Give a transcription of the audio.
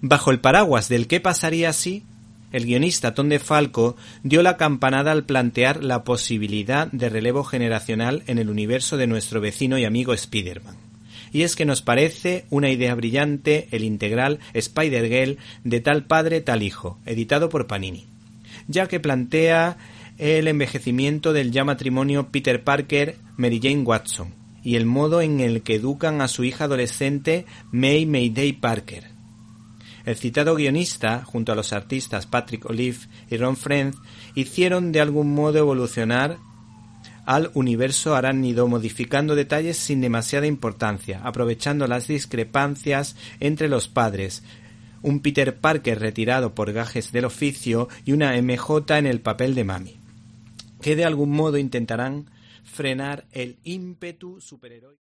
Bajo el paraguas del qué pasaría si, el guionista Tom DeFalco dio la campanada al plantear la posibilidad de relevo generacional en el universo de nuestro vecino y amigo Spider-Man. Y es que nos parece una idea brillante el integral Spider-Girl de tal padre tal hijo, editado por Panini, ya que plantea el envejecimiento del ya matrimonio Peter Parker Mary Jane Watson y el modo en el que educan a su hija adolescente May Mayday Parker. El citado guionista, junto a los artistas Patrick Olive y Ron Friend, hicieron de algún modo evolucionar al universo arácnido modificando detalles sin demasiada importancia, aprovechando las discrepancias entre los padres, un Peter Parker retirado por gajes del oficio y una MJ en el papel de Mami, que de algún modo intentarán frenar el ímpetu superheroico.